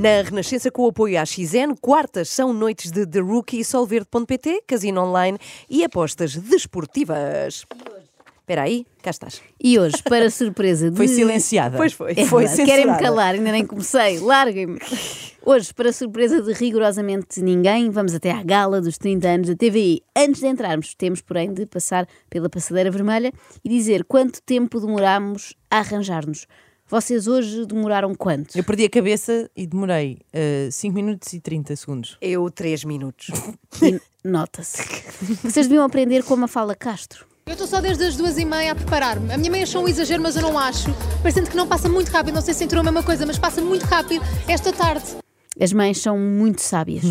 Na Renascença, com o apoio à XN, quartas são noites de The Rookie, Solverde.pt, casino online e apostas desportivas. Espera aí, cá estás. E hoje, para surpresa de. Foi silenciada. Pois foi. É Foi Querem-me calar, ainda nem comecei. Larguem-me. Hoje, para surpresa de rigorosamente ninguém, vamos até à gala dos 30 anos da TVI. Antes de entrarmos, temos, porém, de passar pela passadeira vermelha e dizer quanto tempo demorámos a arranjar-nos. Vocês hoje demoraram quanto? Eu perdi a cabeça e demorei 5 minutos e 30 segundos. Eu, três minutos. Nota-se. Vocês deviam aprender com a Mafala Castro. Eu estou só desde as duas e meia a preparar-me. A minha meia achou um exagero, mas eu não acho. Parecendo que não passa muito rápido, não sei se entrou a mesma coisa, mas passa muito rápido esta tarde. As mães são muito sábias.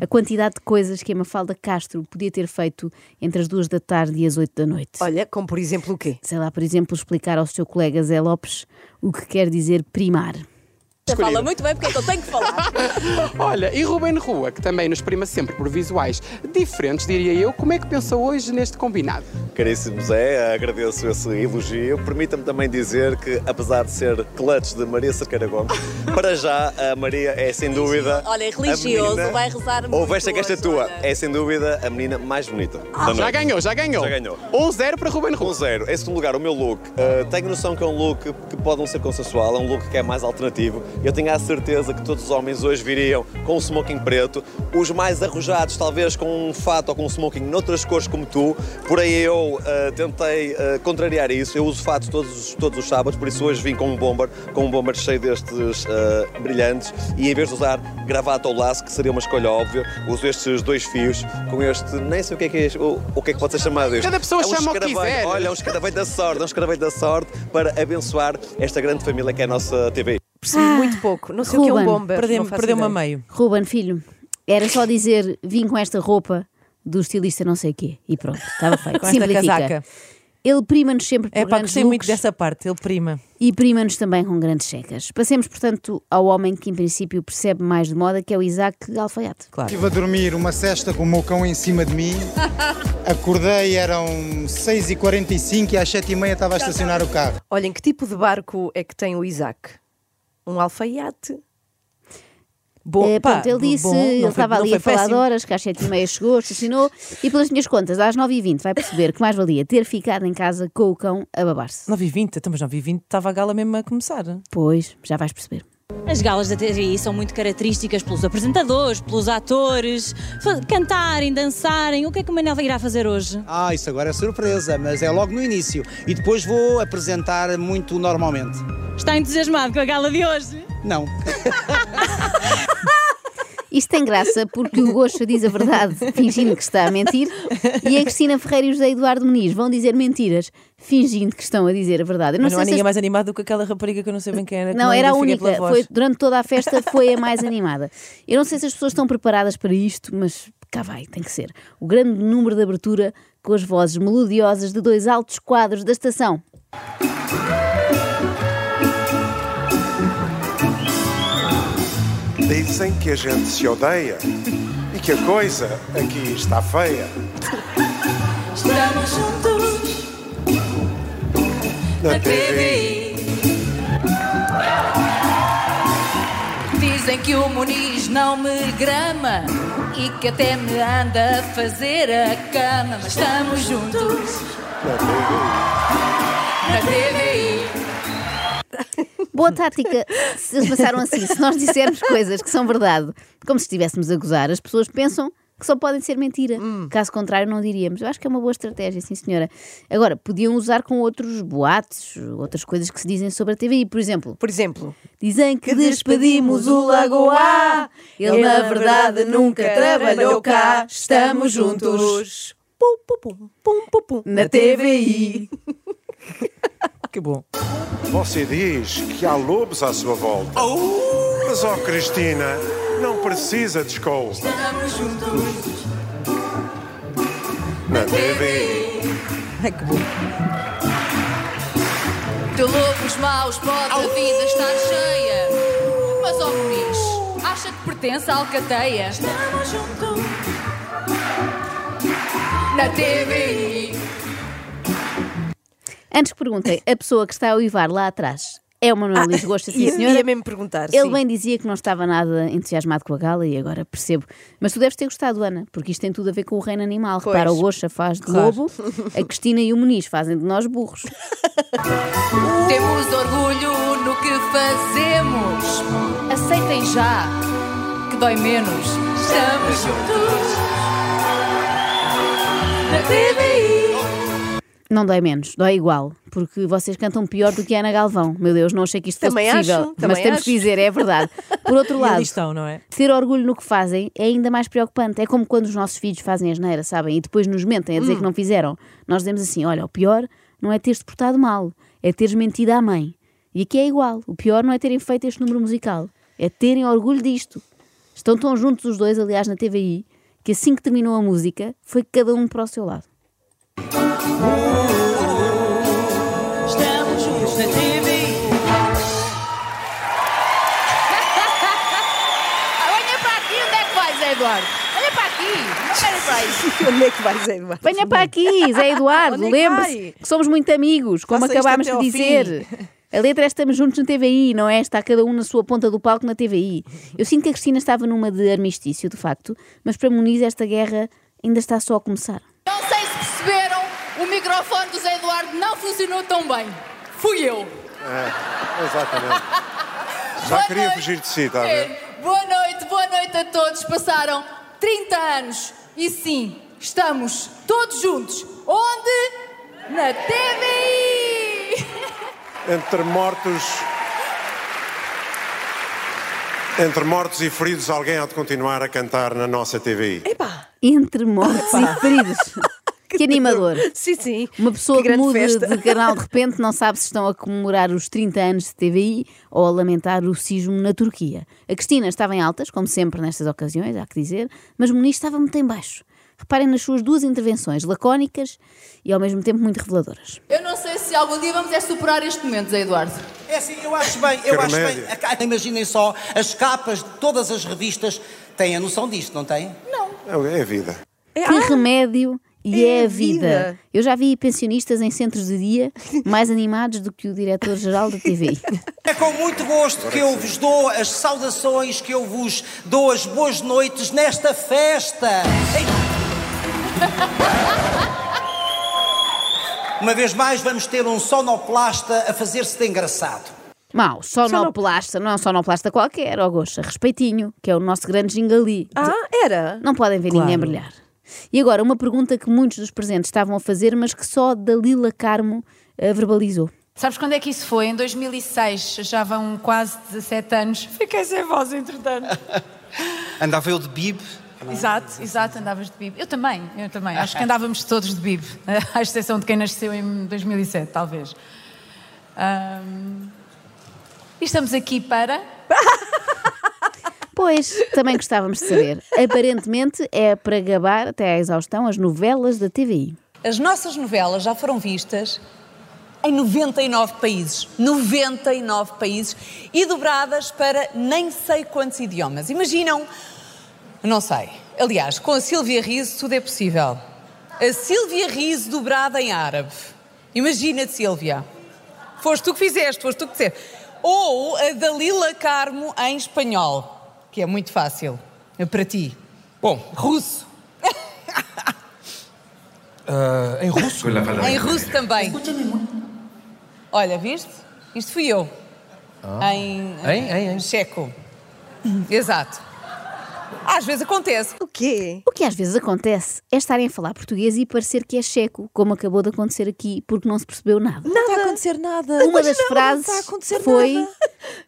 A quantidade de coisas que a Mafalda Castro podia ter feito entre as duas da tarde e as oito da noite. Olha, como por exemplo o quê? sei lá, por exemplo, explicar ao seu colega Zé Lopes o que quer dizer primar. Fala muito bem porque é que eu tenho que falar. Olha, e Ruben Rua, que também nos prima sempre por visuais diferentes, diria eu, como é que pensou hoje neste combinado? Caríssimo Zé, agradeço esse elogio. Permita-me também dizer que, apesar de ser clutch de Maria Cerqueira Gomes, para já a Maria é sem dúvida. Olha, é a religioso, menina- vai rezar muito Ou veste que esta é hoje, tua, olha. é sem dúvida a menina mais bonita. da Já ganhou, já ganhou. Já ganhou. 1-0 para Ruben Um Rua. zero. Em segundo lugar, o meu look. Uh, tenho noção que é um look que pode não ser consensual, é um look que é mais alternativo. Eu tenho a certeza que todos os homens hoje viriam com um smoking preto. Os mais arrojados, talvez com um fato ou com um smoking noutras cores como tu. Porém, eu uh, tentei uh, contrariar isso. Eu uso fatos todos, os- todos os sábados, por isso hoje vim com um bomber, com um bomber cheio destes uh, brilhantes. E em vez de usar gravata ou laço, que seria uma escolha óbvia, uso estes dois fios com este, nem sei o que é que é, o, o que é que pode ser chamado isto. Cada pessoa É um chama o que quiser. Olha, é um escaravelho da sorte, é um escaravelho da sorte para abençoar esta grande família que é a nossa TV. Percebi muito pouco. Não sei o que é um Ruben, bomber. Perdeu- Perdeu-me a ideia. meio. Ruben, filho, era só dizer vim com esta roupa do estilista não sei quê e pronto, estava feito. Com esta casaca. Ele prima-nos sempre por É pá, grandes gostei muito dessa parte, ele prima. e prima-nos também com grandes checas. Passemos, portanto, ao homem que em princípio percebe mais de moda, que é o Isaac Alfaiate. Claro. Estive a dormir uma cesta com o meu cão em cima de mim. Acordei, eram 6h45 e às 7h30 estava a estacionar o carro. Olhem, que tipo de barco é que tem o Isaac? Um alfaiate? Bom, pá, pronto, ele disse, bom, ele estava ali a falar de péssimo. horas, que às 7h30 chegou, estacionou, e pelas minhas contas, às 9h20 vai perceber que mais valia ter ficado em casa com o cão a babar-se. 9 e 20, então, mas 9 e 20 estava a gala mesmo a começar. Pois, já vais perceber. As galas da TVI são muito características pelos apresentadores, pelos atores, cantarem, dançarem. O que é que o Manel irá fazer hoje? Ah, isso agora é surpresa, mas é logo no início. E depois vou apresentar muito normalmente. Está entusiasmado com a gala de hoje? Não. Isto tem graça porque o Gosto diz a verdade, fingindo que está a mentir, e a Cristina Ferreira e o José Eduardo Muniz vão dizer mentiras, fingindo que estão a dizer a verdade. Eu Mas não há se ninguém mais animado do que aquela rapariga que eu não sei bem quem era. Não, era a única. Foi, durante toda a festa foi a mais animada. Eu não sei se as pessoas estão preparadas para isto, mas cá vai, tem que ser. O grande número de abertura com as vozes melodiosas de dois altos quadros da estação. Dizem que a gente se odeia e que a coisa aqui está feia. Estamos juntos Na na TV. Dizem que o Muniz não me grama e que até me anda a fazer a cama. Mas estamos juntos na TVI. Boa tática. Se eles passaram assim, se nós dissermos coisas que são verdade, como se estivéssemos a gozar, as pessoas pensam que só podem ser mentira. Caso contrário, não diríamos. Eu acho que é uma boa estratégia, sim, senhora. Agora, podiam usar com outros boatos, outras coisas que se dizem sobre a TVI. Por exemplo, Por exemplo, dizem que despedimos o Lagoa. Ele, na verdade, nunca trabalhou cá. Estamos juntos Pum, pum, pum, pum, pum, pum. na TVI. Que bom. Você diz que há lobos à sua volta. Mas, ó Cristina, não precisa de escola. Estamos juntos Na TV. Ai, que bom. De lobos maus pode a vida estar cheia. Mas, ó Muniz, acha que pertence à alcateia? Estamos juntos na TV. Antes que perguntem, a pessoa que está a uivar lá atrás é o Manuel Luís Gosta, sim, ia- senhora. ia mesmo perguntar, Ele sim. bem dizia que não estava nada entusiasmado com a gala e agora percebo. Mas tu deves ter gostado, Ana, porque isto tem tudo a ver com o reino animal. Pois. Repara, o Gosta faz de Claro. lobo, a Cristina e o Muniz fazem de nós burros. Temos orgulho no que fazemos. Aceitem já que dói menos. Estamos juntos na TVI. Não dói menos, dói igual, porque vocês cantam pior do que a Ana Galvão. Meu Deus, não achei que isto fosse Também possível. acho, mas também temos acho. que dizer, é verdade. Por outro lado, estão, não é? ter orgulho no que fazem é ainda mais preocupante. É como quando os nossos filhos fazem asneira, sabem? E depois nos mentem a dizer Hum. que não fizeram. Nós dizemos assim: olha, o pior não é teres-te portado mal, é teres mentido à mãe. E aqui é igual. O pior não é terem feito este número musical, é terem orgulho disto. Estão tão juntos os dois, aliás, na TVI, que assim que terminou a música, foi cada um para o seu lado. Onde é que vais, Eduardo? Venha para aqui, Zé Eduardo, é que lembre-se que somos muito amigos, como Faça acabámos de dizer. A letra é estamos juntos na TVI, não é? Está cada um na sua ponta do palco na TVI. Eu sinto que a Cristina estava numa de armistício, de facto, mas para Muniz esta guerra ainda está só a começar. Não sei se perceberam, o microfone do Zé Eduardo não funcionou tão bem. Fui eu. É, exatamente. Já Boa queria noite. fugir de si, está a ver? É, Boa noite, boa noite a todos. Passaram 30 anos e sim, estamos todos juntos. Onde? Na TVI! Entre mortos. Entre mortos e feridos, alguém há de continuar a cantar na nossa TVI. Entre mortos e feridos. Que animador. Sim, sim. Uma pessoa Que que muda festa. de canal de repente não sabe se estão a comemorar os 30 anos de TVI ou a lamentar o sismo na Turquia. A Cristina estava em altas, como sempre nestas ocasiões, há que dizer, mas o Muniz estava muito em baixo. Reparem nas suas duas intervenções, lacónicas e ao mesmo tempo muito reveladoras. Eu não sei se algum dia vamos é superar este momento, Zé Eduardo. É assim, eu acho bem, eu Que acho bem. remédio. Imaginem só, as capas de todas as revistas têm a noção disto, não têm? É, é a vida. Que remédio e é é, a vida. vida. Eu já vi pensionistas em centros de dia mais animados do que o diretor-geral da TVI. É com muito gosto que eu vos dou as saudações, que eu vos dou as boas noites nesta festa. Uma vez mais vamos ter um sonoplasta a fazer-se de engraçado. Mau, sonoplasta, não é um sonoplasta qualquer, ó Goxa, respeitinho, que é o nosso grande gingali. Ah, era? Não podem ver ninguém brilhar. E agora, uma pergunta que muitos dos presentes estavam a fazer, mas que só Dalila Carmo eh, verbalizou. Sabes quando é que isso foi? Em 2006, já vão quase 17 anos. Fiquei sem voz, entretanto. Andava eu de bib. Exato, exato, andavas de bib. Eu também, eu também. Acho que andávamos todos de bib, à exceção de quem nasceu em 2007, talvez. Ahm, E estamos aqui para. Pois, também gostávamos de saber. Aparentemente é para gabar até à exaustão as novelas da TVI. As nossas novelas já foram vistas em 99 países. 99 países e dobradas para nem sei quantos idiomas. Imaginam? Não sei. Aliás, com a Silvia Riso tudo é possível. A Silvia Riso dobrada em árabe. Imagina-te, Silvia. Foste tu que fizeste, foste tu que disseste. Ou a Dalila Carmo em espanhol, que é muito fácil. É para ti. Bom, russo. Ah, em russo? Em russo também. Olha, viste? Isto fui eu. Em, Em, em, em. checo. Exato. Às vezes acontece. O quê? O que às vezes acontece é estarem a falar português e parecer que é checo, como acabou de acontecer aqui, porque não se percebeu nada. Não está a acontecer nada. Uma Mas das não, não frases está a acontecer foi. nada.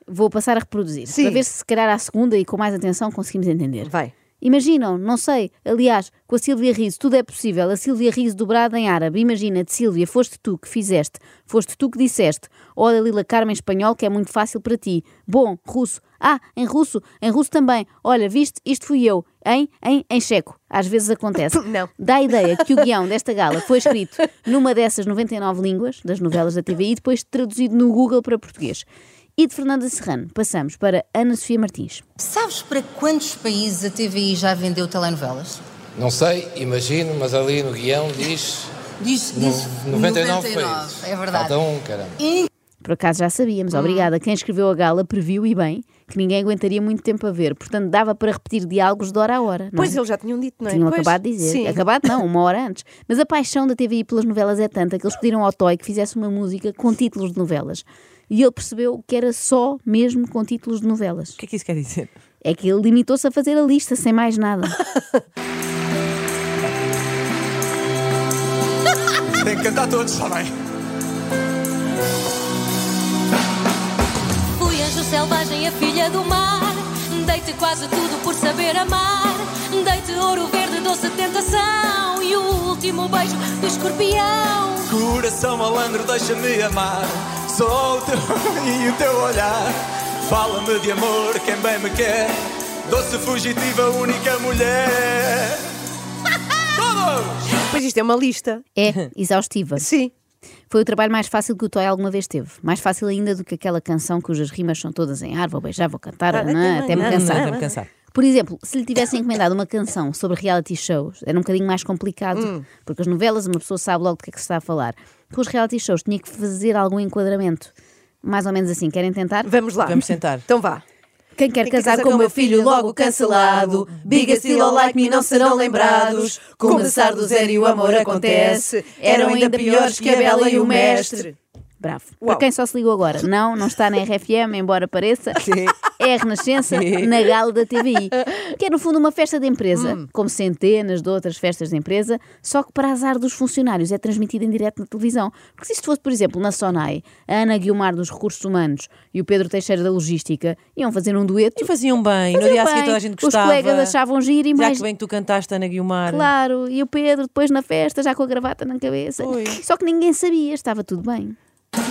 Vou passar a reproduzir, Sim. para ver se, se calhar, à segunda e com mais atenção conseguimos entender. Vai. Imaginam, não sei, aliás, com a Sílvia Riso, tudo é possível. A Sílvia Riso dobrada em árabe. Imagina-te, Sílvia, foste tu que fizeste, foste tu que disseste. Olha, Lila Carmen, espanhol, que é muito fácil para ti. Bom, russo. Ah, em russo, em russo também. Olha, viste, isto fui eu. Em, em, em checo. Às vezes acontece. Não. Dá a ideia que o guião desta gala foi escrito numa dessas 99 línguas das novelas da TVI e depois traduzido no Google para português. E de Fernanda Serrano passamos para Ana Sofia Martins. Sabes para quantos países a TVI já vendeu telenovelas? Não sei, imagino, mas ali no guião diz. Diz, no- diz 99 99, países. é verdade. Falta um, caramba. Por acaso já sabíamos, obrigada. Quem escreveu a gala previu e bem que ninguém aguentaria muito tempo a ver, portanto dava para repetir diálogos de hora a hora. não Pois é? eles já tinham dito, não é? Tinham Pois, acabado de dizer. Sim. Acabado não, uma hora antes. Mas a paixão da TVI pelas novelas é tanta que eles pediram ao Toy que fizesse uma música com títulos de novelas. E ele percebeu que era só mesmo com títulos de novelas. O que é que isso quer dizer? É que ele limitou-se a fazer a lista sem mais nada. Tem que cantar todos, está bem? Fui anjo selvagem, a filha do mar. Dei-te quase tudo por saber amar. Dei-te ouro verde, doce tentação. E o último beijo do escorpião. Coração malandro, deixa-me amar. O teu e o teu olhar. Fala-me de amor, quem bem me quer. Doce fugitiva, única mulher. Todos! Pois isto é uma lista. É, exaustiva. Sim. Foi o trabalho mais fácil que o Toy alguma vez teve. Mais fácil ainda do que aquela canção cujas rimas são todas em ar, vou beijar, vou cantar, Ah, não, não, até me não, cansar. não, até me cansar. Por exemplo, se lhe tivessem encomendado uma canção sobre reality shows, era um bocadinho mais complicado, Hum. porque as novelas uma pessoa sabe logo do que é que se está a falar. Com os reality shows tinha que fazer algum enquadramento. Mais ou menos assim, querem tentar? Vamos lá. Vamos tentar. Então vá. Quem quer casar com o meu filho logo cancelado Big still or like me não serão lembrados Começar do zero e o amor acontece Eram ainda piores que a Bela e o Mestre Bravo. Para quem só se ligou agora, não, não está na RFM, embora pareça, é a Renascença na gala da TVI, que é no fundo uma festa de empresa, como centenas de outras festas de empresa, só que para azar dos funcionários é transmitida em direto na televisão. Porque se isto fosse, por exemplo, na Sonai, a Ana Guilmar dos Recursos Humanos e o Pedro Teixeira da Logística iam fazer um dueto. E faziam bem. no Faziam dia a seguir toda a gente Os gostava. colegas achavam giro e Já mais que bem que tu cantaste, Ana Guilmar. Claro, e o Pedro depois na festa, já com a gravata na cabeça. Só que ninguém sabia, estava tudo bem.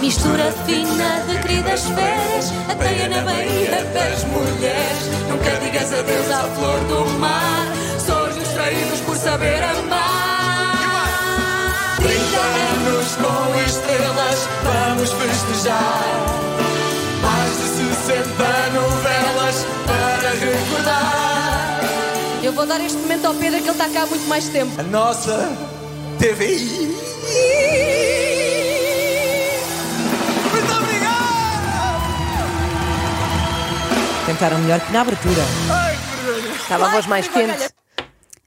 Mistura fina de queridas férias. Ateia na Bahia das mulheres. Nunca digas adeus à flor do mar. Sonhos traídos por saber amar. 30 anos com estrelas, vamos festejar. Mais de 60 novelas para recordar. Eu vou dar este momento ao Pedro que ele está cá há muito mais tempo. A nossa TVI. Cantaram melhor que na abertura. Estava a voz mais quente.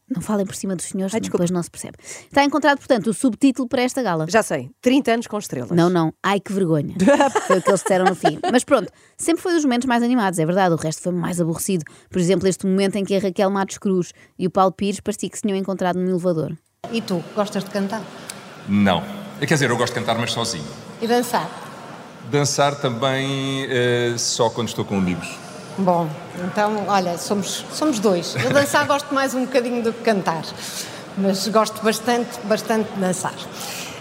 Não falem por cima dos senhores, Ai, depois não se percebe. Está encontrado, portanto, o subtítulo para esta gala. Já sei, 30 anos com estrelas. Não, não. Ai, que vergonha. Foi o que eles disseram no fim. Mas pronto, sempre foi dos momentos mais animados, é verdade. O resto foi mais aborrecido. Por exemplo, este momento em que a Raquel Matos Cruz e o Paulo Pires parecia que se tinham encontrado num elevador. E tu, gostas de cantar? Não. Quer dizer, eu gosto de cantar, mas sozinho. E dançar? Dançar também eh, só quando estou com amigos. Bom, então, olha, somos, somos dois. Eu dançar gosto mais um bocadinho do que cantar. Mas gosto bastante, bastante de dançar.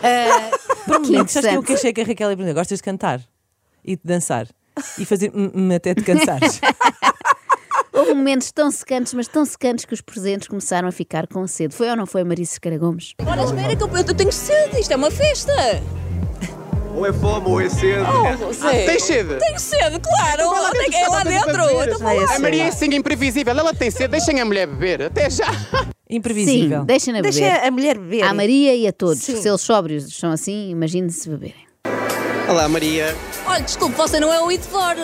Ah, Por momentos, sabes que eu que achei que a Raquel ia perguntar, gostas de cantar? E de dançar? E fazer até de cansares. Houve momentos tão secantes, mas tão secantes que os presentes começaram a ficar com sede. Foi ou não foi, Marisa Escara Gomes? Olha, espera que eu, eu tenho sede, isto é uma festa. Ou é fome ou é sede. Oh, Zé. Tem sede? Tenho sede, claro. Tem que é lá dentro. Então lá. A Maria é assim imprevisível, ela tem sede, deixem a mulher beber, até já. Imprevisível. Sim, deixem-na beber. Deixa a mulher beber. À Maria e a todos. Sim. Se eles sóbrios são assim, imagine-se beberem. Olá, Maria. Olha, desculpe, você não é o Itvor.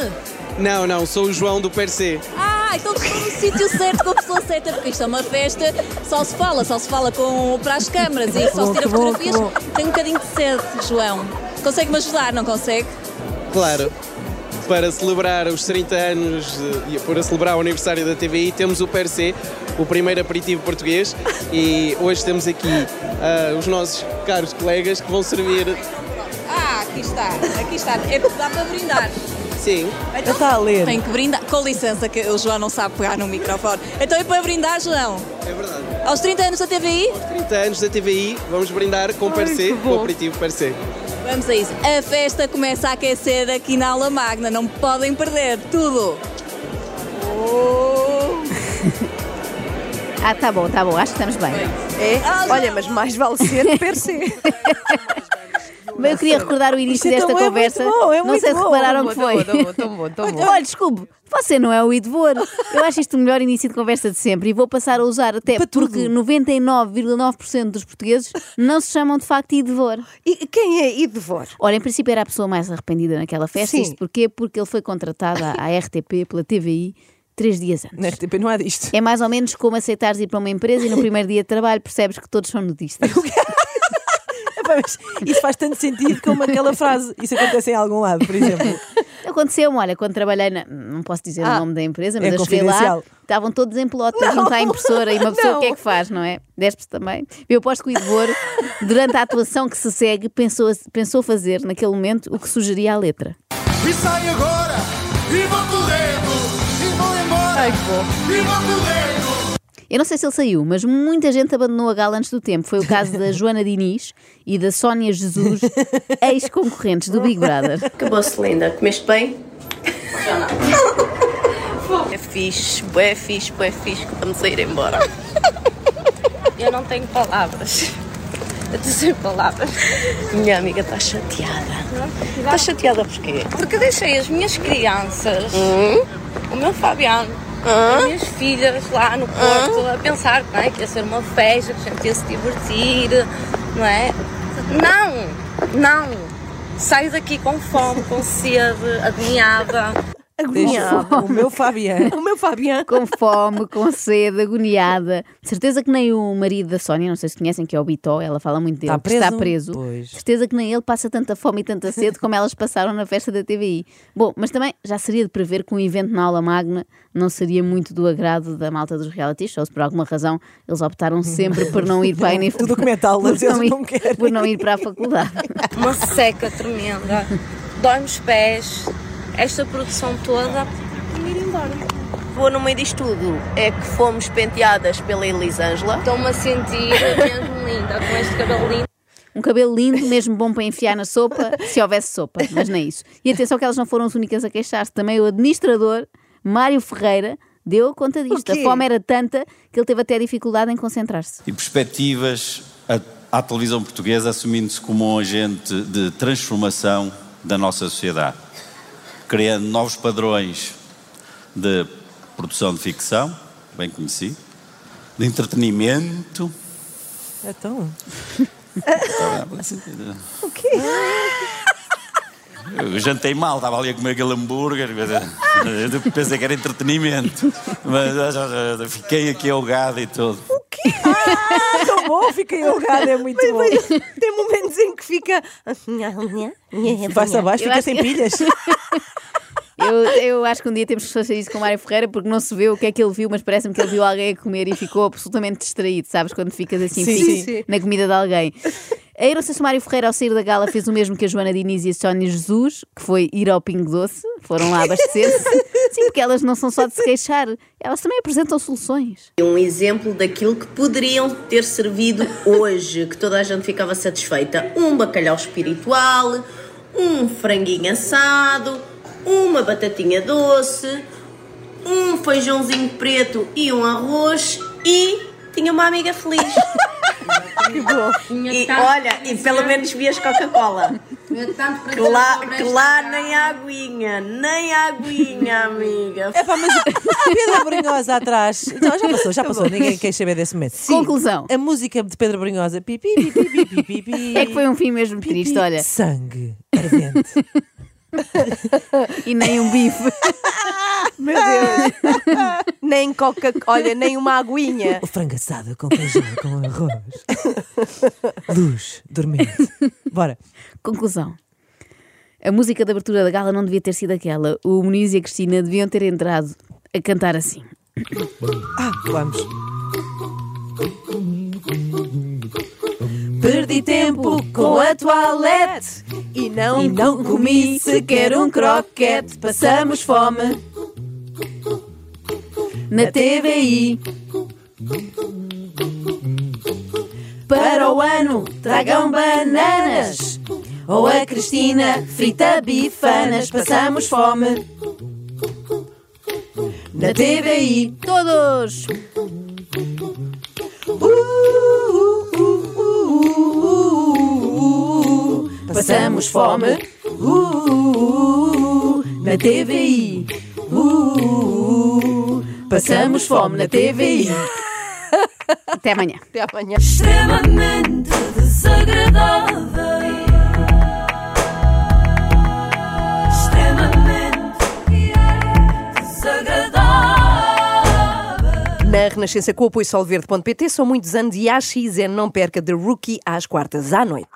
Não, não, sou o João do Percê. Ah, então estou no sítio certo com a pessoa certa, porque isto é uma festa, só se fala, só se fala com, para as câmaras e só se tira fotografias. Tenho um bocadinho de sede, João. Consegue-me ajudar, não consegue? Claro. Para celebrar os 30 anos de- e para celebrar o aniversário da TVI, temos o Percê, o primeiro aperitivo português. E hoje temos aqui ah, os nossos caros colegas que vão servir. Ah, aqui está, aqui está. É, dá para brindar. Sim. Ele está a ler. Tem que brindar. Com licença, que o João não sabe pegar no microfone. Então, e para brindar, João? É verdade. Aos 30 anos da TVI? 30 anos da TVI, vamos brindar com Percé, com o aperitivo Percé. Vamos a isso. A festa começa a aquecer aqui na aula magna. Não podem perder tudo. Ah, tá bom, tá bom, acho que estamos bem. É? Olha, mas mais vale ser per se. Mas eu queria recordar o início Isto desta então é conversa. muito bom, é não muito sei se bom. repararam Tão que bom, foi. tão bom, tão bom, tão bom. Olha, desculpe, você não é o Idvor. Eu acho isto o melhor início de conversa de sempre e vou passar a usar até porque 99,9% dos portugueses não se chamam de facto Idvor. E quem é Idvor? Olha, em princípio era a pessoa mais arrependida naquela festa. Sim. Isto porquê? Porque ele foi contratado à à RTP pela TVI três dias antes. Na RTP não há disto. É mais ou menos como aceitares ir para uma empresa e no primeiro dia de trabalho percebes que todos são nudistas. Mas Isso faz tanto sentido como aquela frase. Isso acontece em algum lado, por exemplo. Aconteceu-me, olha, quando trabalhei na. Não posso dizer o Ah, nome da empresa, mas é eu cheguei lá, estavam todos em pelota Não, junto à impressora e uma pessoa não. o que é que faz, não é? Despe-se também. Eu aposto que o Idvor, durante a atuação que se segue, pensou, pensou fazer naquele momento o que sugeria a letra. E sai agora, e vou correndo, e vou embora, Ai, que bom. e vou correndo. Eu não sei se ele saiu, mas muita gente abandonou a gala antes do tempo. Foi o caso da Joana Diniz e da Sónia Jesus, ex-concorrentes do Big Brother. Acabou-se, linda. Comeste bem? Já não. É fixe, bué fixe, bué fixe que vamos a ir embora. Eu não tenho palavras. Eu estou sem palavras. Minha amiga está chateada. Está chateada porquê? Porque deixei as minhas crianças, o meu Fabiano, as minhas filhas lá no Porto a pensar não é, que ia ser uma festa, que a gente ia se divertir, não é? Não, não. Saio daqui com fome, com sede, agoniada. Agoniada. O meu Fabiano. O meu Fabiano. Com fome, com sede, agoniada. De certeza que nem o marido da Sónia, não sei se conhecem, que é o Bitó, ela fala muito dele, Está que está preso? preso. Pois. Certeza que nem ele passa tanta fome e tanta sede como elas passaram na festa da TVI. Bom, mas também já seria de prever que um evento na aula magna não seria muito do agrado da malta dos reality shows. Por alguma razão, eles optaram sempre por não ir para a O universidade. documental, por mas eles ir, não querem. por não ir para a faculdade. Uma seca tremenda. Dói-me os pés. Esta produção toda. E ir embora. Vou no meio disto tudo. É que fomos penteadas pela Elisângela. Estou-me a sentir mesmo linda com este cabelo lindo. Um cabelo lindo, mesmo bom para enfiar na sopa, se houvesse sopa, mas nem isso. E atenção que elas não foram as únicas a queixar-se. Também o administrador, Mário Ferreira, deu conta disto. A fome era tanta que ele teve até dificuldade em concentrar-se. e perspectivas à, à televisão portuguesa assumindo-se como um agente de transformação da nossa sociedade, criando novos padrões de produção de ficção, bem conhecido, de entretenimento. Então. O quê? Eu jantei mal, estava ali a comer aquele hambúrguer, eu pensei que era entretenimento, mas ah, fiquei aqui ahogado e tudo. Ah, tão bom, fiquei ahogada, é muito bom. Tem momentos em que fica. Vai-se abaixo, fica sem que- pilhas. Eu, eu acho que um dia temos que fazer isso com o Mário Ferreira porque não se vê o que é que ele viu, mas parece-me que ele viu alguém a comer e ficou absolutamente distraído, sabes? Quando ficas assim Sim, sim. na comida de alguém. Eu não sei se o Mário Ferreira, ao sair da gala, fez o mesmo que a Joana Diniz e a Sónia Jesus, que foi ir ao Pingo Doce, foram lá abastecer-se. Sim, porque elas não são só de se queixar, elas também apresentam soluções. Um exemplo daquilo que poderiam ter servido hoje, que toda a gente ficava satisfeita. Um bacalhau espiritual, um franguinho assado, uma batatinha doce, um feijãozinho preto e um arroz e tinha uma amiga feliz. Que bom. E, olha, e pelo menos vias Coca-Cola. Que lá, que lá nem aguinha, nem aguinha, amiga. É pá, mas a Pedro Brunhosa atrás. Então, já passou, já passou. Ninguém quer saber desse momento. Conclusão. A música de Pedro Brunhosa. Pi, pi, pi, pi, pi, pi, pi, pi. É que foi um fim mesmo triste, olha. Sangue ardente. E nem um bife. Meu Deus. nem coca olha, nem uma aguinha. O frango assado com feijão, com arroz. Luz, dormente. Bora. Conclusão. A música de abertura da gala não devia ter sido aquela. O Muniz e a Cristina deviam ter entrado a cantar assim. Ah, vamos. Perdi tempo com a toalete e não, E não comi sequer um croquete. Passamos fome na TVI. Para o ano tragam bananas ou a Cristina frita bifanas. Passamos fome na TVI. Todos! Passamos fome uh, na TVI. Uh, passamos fome na TVI. Até amanhã. Até amanhã. Extremamente desagradável. Na Renascença com o apoio solverde.pt são muitos anos e a AXN não perca The Rookie às quartas à noite.